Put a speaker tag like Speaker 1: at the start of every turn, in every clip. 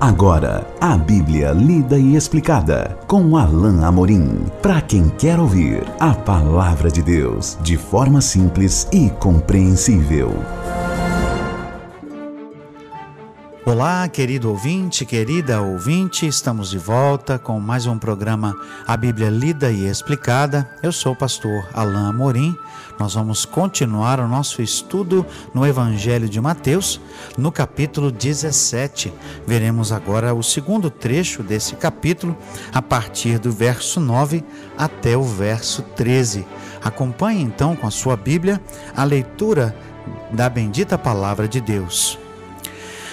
Speaker 1: Agora, a Bíblia lida e explicada com Alain Amorim. Para quem quer ouvir a palavra de Deus de forma simples e compreensível.
Speaker 2: Olá, querido ouvinte, querida ouvinte, estamos de volta com mais um programa A Bíblia Lida e Explicada. Eu sou o pastor Alain Amorim. Nós vamos continuar o nosso estudo no Evangelho de Mateus, no capítulo 17. Veremos agora o segundo trecho desse capítulo, a partir do verso 9 até o verso 13. Acompanhe então com a sua Bíblia a leitura da bendita palavra de Deus.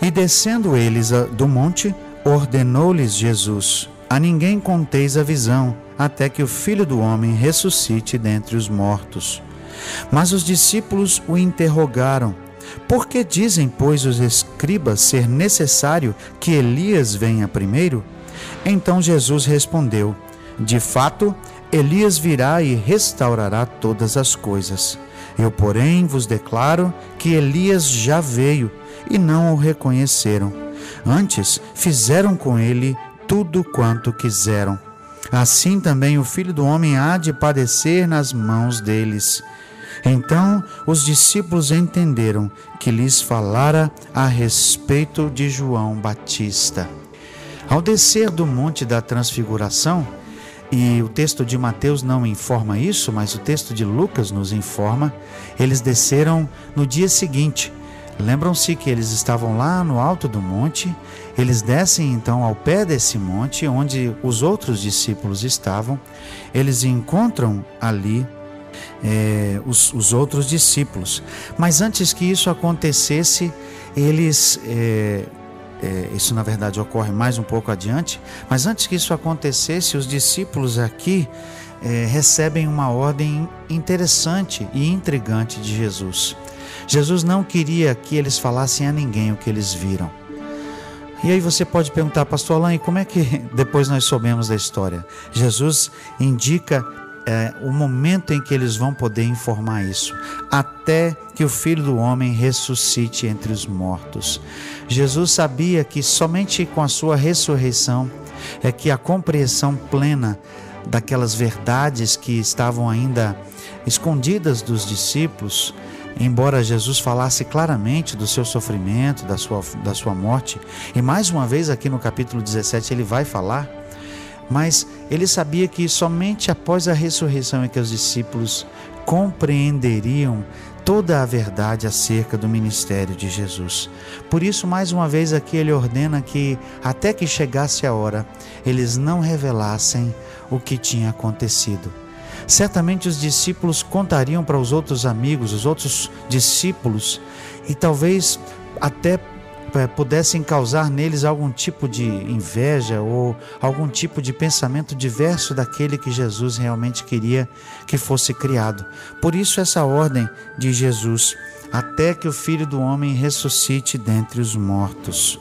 Speaker 2: E descendo eles do monte, ordenou-lhes Jesus: A ninguém conteis a visão, até que o filho do homem ressuscite dentre os mortos. Mas os discípulos o interrogaram: Por que dizem, pois, os escribas ser necessário que Elias venha primeiro? Então Jesus respondeu: De fato, Elias virá e restaurará todas as coisas. Eu, porém, vos declaro que Elias já veio e não o reconheceram. Antes fizeram com ele tudo quanto quiseram. Assim também o filho do homem há de padecer nas mãos deles. Então os discípulos entenderam que lhes falara a respeito de João Batista. Ao descer do Monte da Transfiguração, e o texto de Mateus não informa isso, mas o texto de Lucas nos informa, eles desceram no dia seguinte, Lembram-se que eles estavam lá no alto do monte, eles descem então ao pé desse monte, onde os outros discípulos estavam, eles encontram ali é, os, os, outros discípulos. Mas antes que isso acontecesse, eles. É, é, isso na verdade ocorre mais um pouco adiante, mas antes que isso acontecesse, os discípulos aqui é, recebem uma ordem interessante e intrigante de Jesus. Jesus não queria que eles falassem a ninguém o que eles viram. E aí você pode perguntar, pastor Alain, como é que depois nós soubemos da história? Jesus indica é, o momento em que eles vão poder informar isso, até que o Filho do Homem ressuscite entre os mortos. Jesus sabia que somente com a sua ressurreição é que a compreensão plena daquelas verdades que estavam ainda escondidas dos discípulos embora Jesus falasse claramente do seu sofrimento, da sua, da sua morte, e mais uma vez aqui no capítulo 17 ele vai falar, mas ele sabia que somente após a ressurreição é que os discípulos compreenderiam toda a verdade acerca do ministério de Jesus. Por isso, mais uma vez aqui ele ordena que até que chegasse a hora, eles não revelassem o que tinha acontecido. Certamente os discípulos contariam para os outros amigos, os outros discípulos, e talvez até eh, pudessem causar neles algum tipo de inveja ou algum tipo de pensamento diverso daquele que Jesus realmente queria que fosse criado. Por isso, essa ordem de Jesus, até que o Filho do Homem ressuscite dentre os mortos.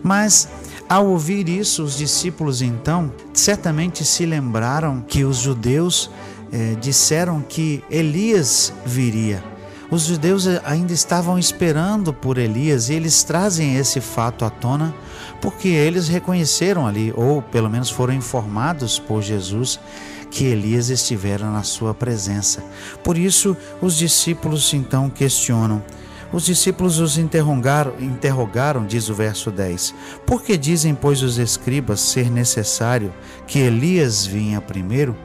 Speaker 2: Mas ao ouvir isso, os discípulos então certamente se lembraram que os judeus eh, disseram que Elias viria. Os judeus ainda estavam esperando por Elias e eles trazem esse fato à tona porque eles reconheceram ali, ou pelo menos foram informados por Jesus, que Elias estivera na sua presença. Por isso, os discípulos então questionam: os discípulos os interrogaram, interrogaram, diz o verso 10. Por que dizem, pois, os escribas ser necessário que Elias vinha primeiro?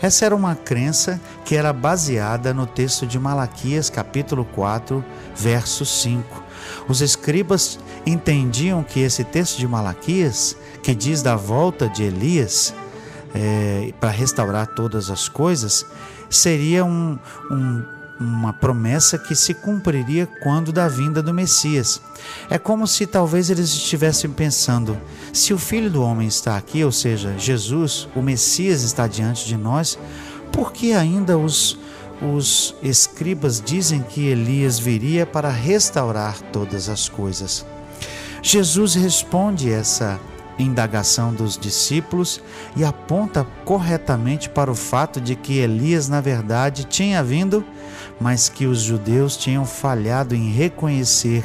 Speaker 2: Essa era uma crença que era baseada no texto de Malaquias, capítulo 4, verso 5. Os escribas entendiam que esse texto de Malaquias, que diz da volta de Elias é, para restaurar todas as coisas, seria um, um uma promessa que se cumpriria quando da vinda do Messias. É como se talvez eles estivessem pensando: se o Filho do Homem está aqui, ou seja, Jesus, o Messias está diante de nós, por que ainda os, os escribas dizem que Elias viria para restaurar todas as coisas? Jesus responde essa indagação dos discípulos e aponta corretamente para o fato de que Elias, na verdade, tinha vindo, mas que os judeus tinham falhado em reconhecer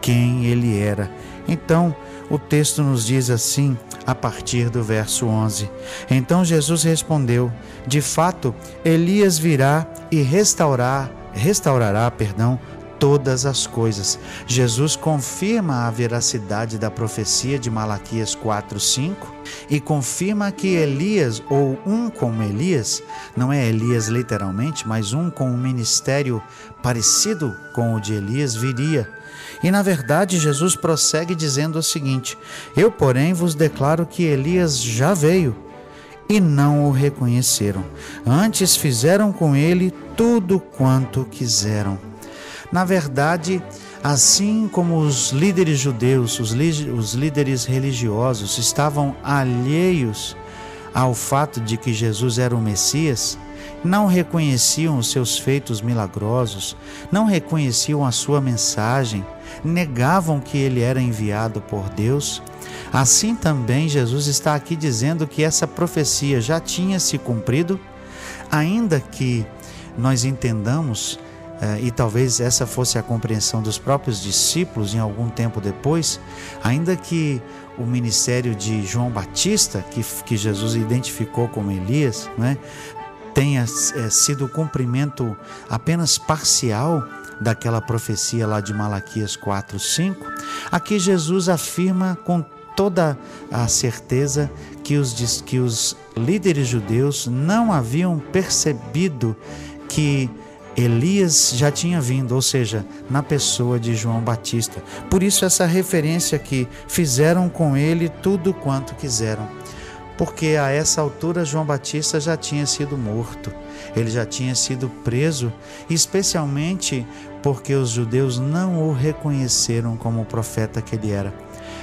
Speaker 2: quem ele era. Então, o texto nos diz assim, a partir do verso 11: Então Jesus respondeu: De fato, Elias virá e restaurar, restaurará, perdão, todas as coisas. Jesus confirma a veracidade da profecia de Malaquias 4:5 e confirma que Elias ou um como Elias, não é Elias literalmente, mas um com um ministério parecido com o de Elias viria. E na verdade, Jesus prossegue dizendo o seguinte: Eu, porém, vos declaro que Elias já veio e não o reconheceram. Antes fizeram com ele tudo quanto quiseram. Na verdade, assim como os líderes judeus, os, os líderes religiosos estavam alheios ao fato de que Jesus era o Messias, não reconheciam os seus feitos milagrosos, não reconheciam a sua mensagem, negavam que ele era enviado por Deus. Assim também Jesus está aqui dizendo que essa profecia já tinha se cumprido, ainda que nós entendamos e talvez essa fosse a compreensão dos próprios discípulos em algum tempo depois, ainda que o ministério de João Batista, que, que Jesus identificou como Elias, né, tenha é, sido o cumprimento apenas parcial daquela profecia lá de Malaquias 4, 5, aqui Jesus afirma com toda a certeza que os, que os líderes judeus não haviam percebido que Elias já tinha vindo, ou seja, na pessoa de João Batista. Por isso, essa referência que fizeram com ele tudo quanto quiseram porque a essa altura João Batista já tinha sido morto, ele já tinha sido preso, especialmente porque os judeus não o reconheceram como o profeta que ele era.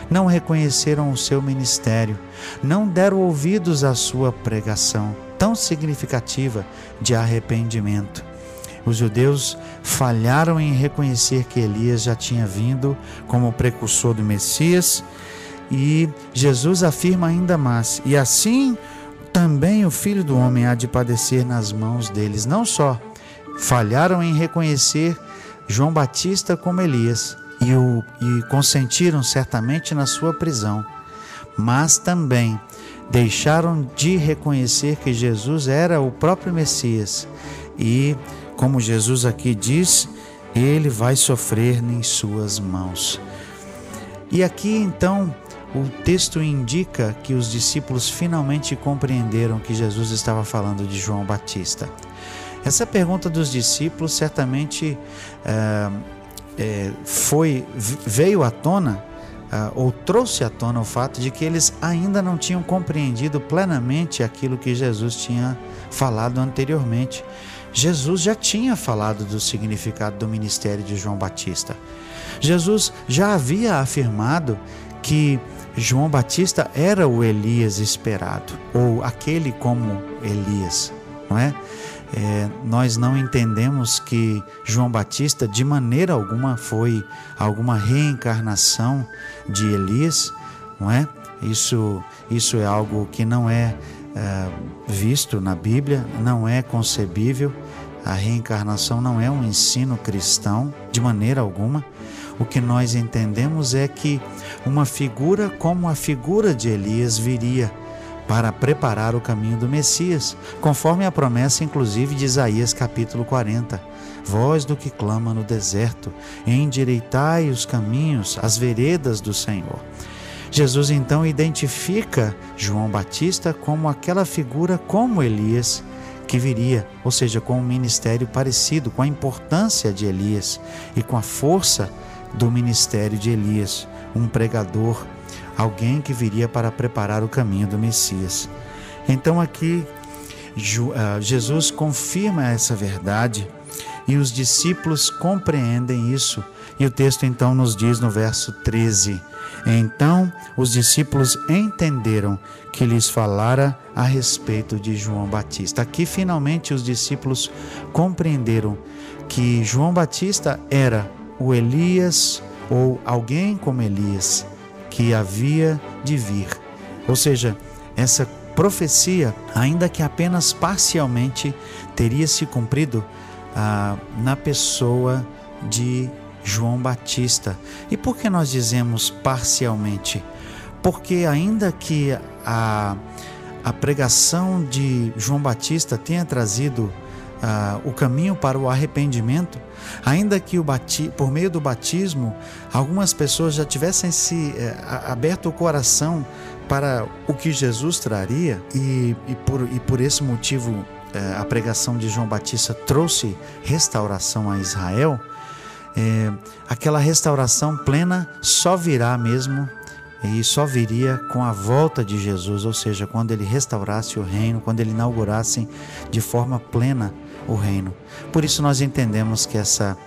Speaker 2: Não reconheceram o seu ministério, não deram ouvidos à sua pregação tão significativa de arrependimento. Os judeus falharam em reconhecer que Elias já tinha vindo como precursor do Messias e Jesus afirma ainda mais: e assim também o filho do homem há de padecer nas mãos deles. Não só falharam em reconhecer João Batista como Elias e, o, e consentiram certamente na sua prisão, mas também deixaram de reconhecer que Jesus era o próprio Messias e, como Jesus aqui diz, ele vai sofrer em suas mãos. E aqui então o texto indica que os discípulos finalmente compreenderam que Jesus estava falando de João Batista. Essa pergunta dos discípulos certamente é, é, foi veio à tona é, ou trouxe à tona o fato de que eles ainda não tinham compreendido plenamente aquilo que Jesus tinha falado anteriormente. Jesus já tinha falado do significado do ministério de João Batista. Jesus já havia afirmado que João Batista era o Elias esperado, ou aquele como Elias, não é? é? nós não entendemos que João Batista de maneira alguma foi alguma reencarnação de Elias, não é? Isso, isso é algo que não é, é visto na Bíblia, não é concebível. A reencarnação não é um ensino cristão de maneira alguma. O que nós entendemos é que uma figura como a figura de Elias viria para preparar o caminho do Messias, conforme a promessa inclusive de Isaías capítulo 40. Voz do que clama no deserto, endireitai os caminhos, as veredas do Senhor. Jesus então identifica João Batista como aquela figura como Elias que viria, ou seja, com um ministério parecido, com a importância de Elias e com a força do ministério de Elias, um pregador, alguém que viria para preparar o caminho do Messias. Então aqui ah, Jesus confirma essa verdade e os discípulos compreendem isso. E o texto então nos diz no verso 13: Então os discípulos entenderam que lhes falara a respeito de João Batista. Aqui finalmente os discípulos compreenderam que João Batista era o Elias ou alguém como Elias que havia de vir. Ou seja, essa profecia, ainda que apenas parcialmente, teria se cumprido ah, na pessoa de João Batista. E por que nós dizemos parcialmente? Porque, ainda que a, a pregação de João Batista tenha trazido uh, o caminho para o arrependimento, ainda que o bati por meio do batismo algumas pessoas já tivessem se uh, aberto o coração para o que Jesus traria e, e, por, e por esse motivo uh, a pregação de João Batista trouxe restauração a Israel, eh, aquela restauração plena só virá mesmo e só viria com a volta de Jesus, ou seja, quando ele restaurasse o reino, quando ele inaugurasse de forma plena o reino. Por isso nós entendemos que, essa,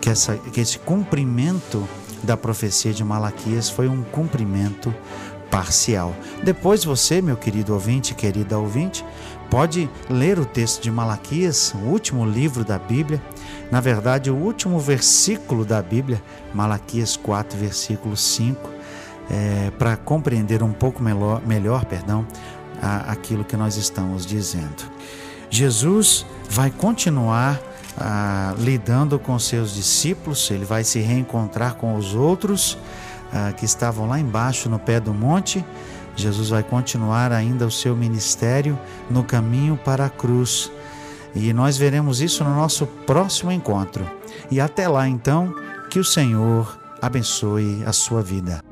Speaker 2: que, essa, que esse cumprimento da profecia de Malaquias foi um cumprimento parcial. Depois você, meu querido ouvinte, querida ouvinte, pode ler o texto de Malaquias, o último livro da Bíblia, na verdade, o último versículo da Bíblia, Malaquias 4, versículo 5, é, para compreender um pouco melhor, melhor perdão, a, aquilo que nós estamos dizendo. Jesus vai continuar ah, lidando com seus discípulos, ele vai se reencontrar com os outros ah, que estavam lá embaixo no pé do monte. Jesus vai continuar ainda o seu ministério no caminho para a cruz. E nós veremos isso no nosso próximo encontro. E até lá, então, que o Senhor abençoe a sua vida.